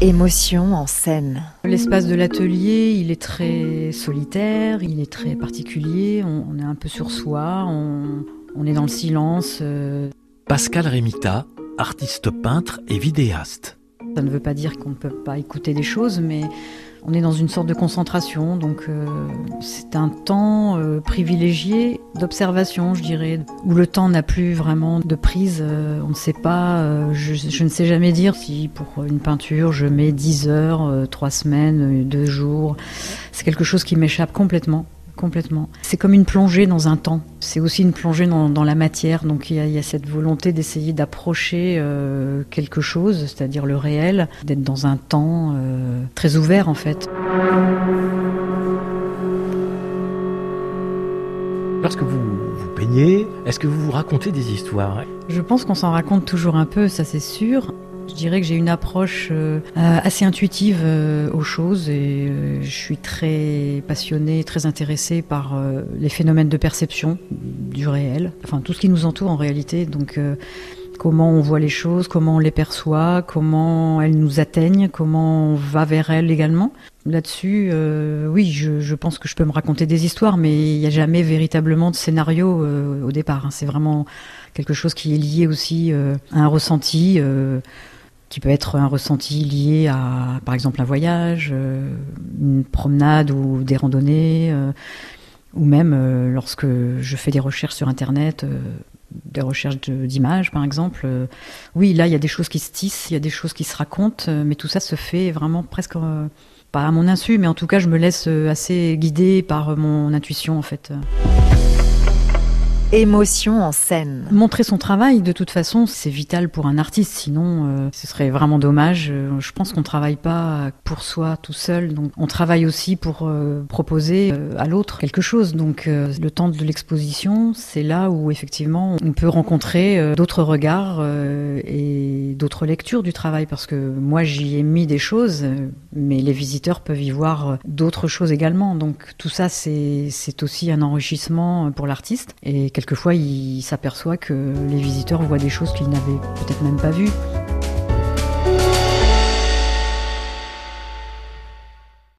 Émotion en scène. L'espace de l'atelier, il est très solitaire, il est très particulier, on, est un peu sur soi, on, est dans le silence. Euh. Pascal Rémita, artiste peintre et vidéaste. Ça ne veut pas dire qu'on ne peut pas écouter des choses, mais on est dans une sorte de concentration, donc euh, c'est un temps euh, privilégié d'observation, je dirais, où le temps n'a plus vraiment de prise. Euh, on ne sait pas, je, je, ne sais jamais dire si pour une peinture je mets 10 heures, 3 semaines, 2 jours. C'est quelque chose qui m'échappe complètement complètement. C'est comme une plongée dans un temps. C'est aussi une plongée dans, la matière. Donc il y, a, cette volonté d'essayer d'approcher euh, quelque chose, c'est-à-dire le réel, d'être dans un temps euh, très ouvert en fait. Lorsque vous, vous peignez, est-ce que vous vous racontez des histoires? Je pense qu'on s'en raconte toujours un peu, ça c'est sûr. Je dirais que j'ai une approche euh, assez intuitive euh, aux choses et euh, je suis très passionnée, très intéressée par les phénomènes de perception du réel, enfin tout ce qui nous entoure en réalité. Donc comment on voit les choses, comment on les perçoit, comment elles nous atteignent, comment on va vers elles également. Là-dessus, oui, je, pense que je peux me raconter des histoires, mais il n'y a jamais véritablement de scénario au départ. Hein. C'est vraiment quelque chose qui est lié aussi à un ressenti qui peut être un ressenti lié à, par exemple, un voyage, euh, une promenade ou des randonnées, euh, ou même euh, lorsque je fais des recherches sur Internet, des recherches d'images, par exemple. oui, là, il y a des choses qui se tissent, il y a des choses qui se racontent, mais tout ça se fait vraiment presque pas à mon insu, mais en tout cas, je me laisse assez guider par mon intuition, en fait. Émotion en scène. Montrer son travail, de toute façon, c'est vital pour un artiste. Sinon, euh, ce serait vraiment dommage. Euh, je pense qu'on travaille pas pour soi tout seul. Donc, on travaille aussi pour euh, proposer à l'autre quelque chose. Donc, le temps de l'exposition, c'est là où effectivement on peut rencontrer d'autres regards et d'autres lectures du travail. Parce que moi, j'y ai mis des choses, mais les visiteurs peuvent y voir d'autres choses également. Donc, tout ça, c'est aussi un enrichissement pour l'artiste. Quelquefois il s'aperçoit que les visiteurs voient des choses qu'ils n'avaient peut-être même pas vues.